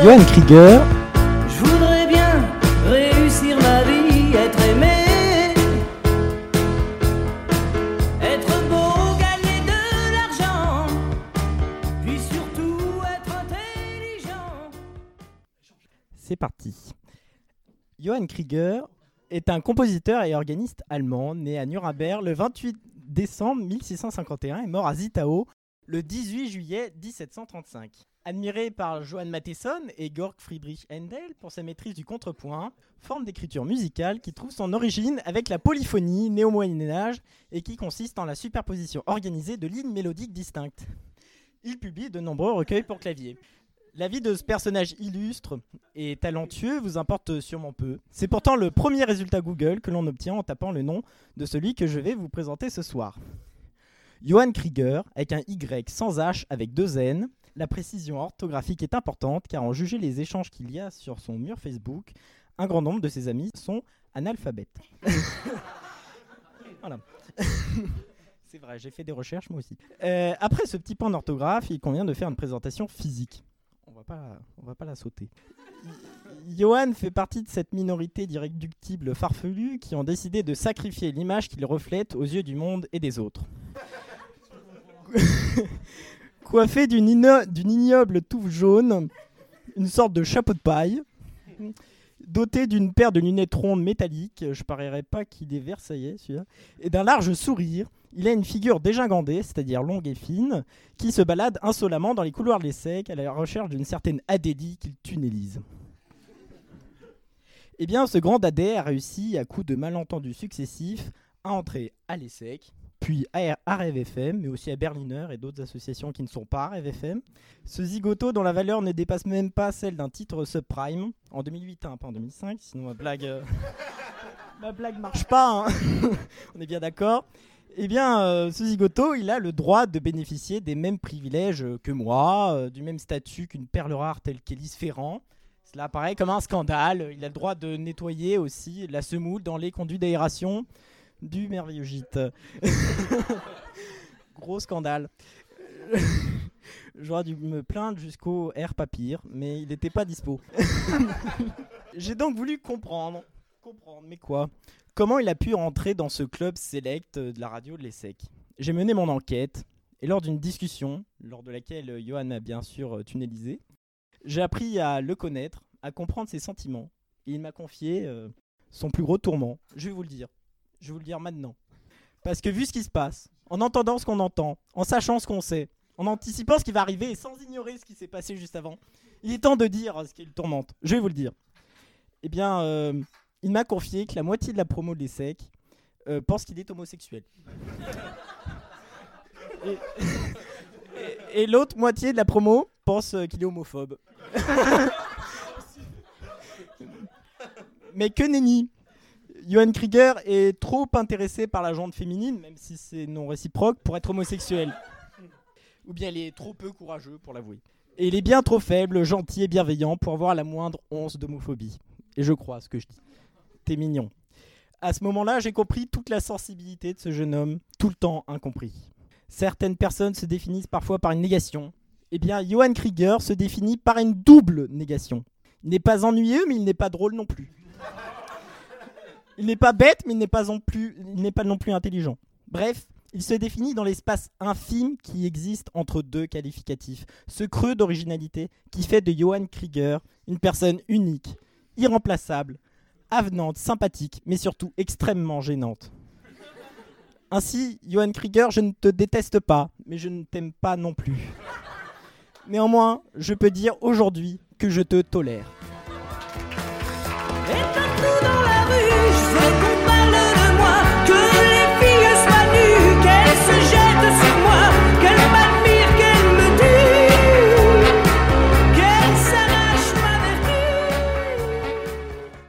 Johan Krieger, Je voudrais bien réussir ma vie, être aimé, être beau, gagner de l'argent, puis surtout être intelligent. c'est parti. Johann Krieger est un compositeur et organiste allemand né à Nuremberg le 28 décembre 1651 et mort à Zittau le 18 juillet 1735. Admiré par Johann Mattheson et Georg Friedrich Händel pour sa maîtrise du contrepoint, forme d'écriture musicale qui trouve son origine avec la polyphonie née au Moyen Âge et qui consiste en la superposition organisée de lignes mélodiques distinctes. Il publie de nombreux recueils pour clavier. La vie de ce personnage illustre et talentueux vous importe sûrement peu. C'est pourtant le premier résultat Google que l'on obtient en tapant le nom de celui que je vais vous présenter ce soir. Johann Krieger, avec un Y sans H avec deux N. La précision orthographique est importante car en juger les échanges qu'il y a sur son mur Facebook, un grand nombre de ses amis sont analphabètes. voilà. C'est vrai, j'ai fait des recherches moi aussi. Euh, après ce petit point d'orthographe, il convient de faire une présentation physique. On va pas, on va pas la sauter. Johan fait partie de cette minorité d'irréductibles farfelus qui ont décidé de sacrifier l'image qu'ils reflètent aux yeux du monde et des autres. Coiffé d'une ignoble touffe jaune, une sorte de chapeau de paille, doté d'une paire de lunettes rondes métalliques, je parierais pas qu'il est versaillais et d'un large sourire, il a une figure dégingandée, c'est-à-dire longue et fine, qui se balade insolemment dans les couloirs de l'ESSEC à la recherche d'une certaine Adélie qu'il tunnelise. Eh bien, ce grand dadais a réussi, à coup de malentendus successifs, à entrer à l'ESSEC, puis à RFM, mais aussi à Berliner et d'autres associations qui ne sont pas RFM. Ce zigoto dont la valeur ne dépasse même pas celle d'un titre subprime, en 2008, hein, pas en 2005, sinon ma blague, euh, ma blague marche pas, hein. on est bien d'accord. Eh bien, euh, ce zigoto, il a le droit de bénéficier des mêmes privilèges que moi, euh, du même statut qu'une perle rare telle qu'Élise Ferrand. Cela apparaît comme un scandale. Il a le droit de nettoyer aussi la semoule dans les conduits d'aération du merveilleux gîte. Gros scandale. J'aurais dû me plaindre jusqu'au air papier, mais il n'était pas dispo. J'ai donc voulu comprendre. Comprendre, mais quoi Comment il a pu rentrer dans ce club select de la radio de l'ESSEC J'ai mené mon enquête, et lors d'une discussion, lors de laquelle Johan m'a bien sûr tunnelisé, j'ai appris à le connaître, à comprendre ses sentiments, et il m'a confié euh, son plus gros tourment. Je vais vous le dire. Je vais vous le dire maintenant. Parce que vu ce qui se passe, en entendant ce qu'on entend, en sachant ce qu'on sait, en anticipant ce qui va arriver et sans ignorer ce qui s'est passé juste avant, il est temps de dire ce qui le tourmente. Je vais vous le dire. Eh bien, euh, il m'a confié que la moitié de la promo de l'ESSEC euh, pense qu'il est homosexuel. et et- l'autre moitié de la promo pense euh, qu'il est homophobe. Mais que nenni Johan Krieger est trop intéressé par la jante féminine, même si c'est non réciproque, pour être homosexuel. Ou bien il est trop peu courageux pour l'avouer. Et il est bien trop faible, gentil et bienveillant pour avoir la moindre once d'homophobie. Et je crois ce que je dis. T'es mignon. À ce moment-là, j'ai compris toute la sensibilité de ce jeune homme, tout le temps incompris. Certaines personnes se définissent parfois par une négation. Eh bien, Johan Krieger se définit par une double négation. Il n'est pas ennuyeux, mais il n'est pas drôle non plus. Il n'est pas bête, mais il n'est pas, non plus, intelligent. Bref, il se définit dans l'espace infime qui existe entre deux qualificatifs. Ce creux d'originalité qui fait de Johan Krieger une personne unique, irremplaçable, avenante, sympathique, mais surtout extrêmement gênante. Ainsi, Johan Krieger, je ne te déteste pas, mais je ne t'aime pas non plus. Néanmoins, je peux dire aujourd'hui que je te tolère.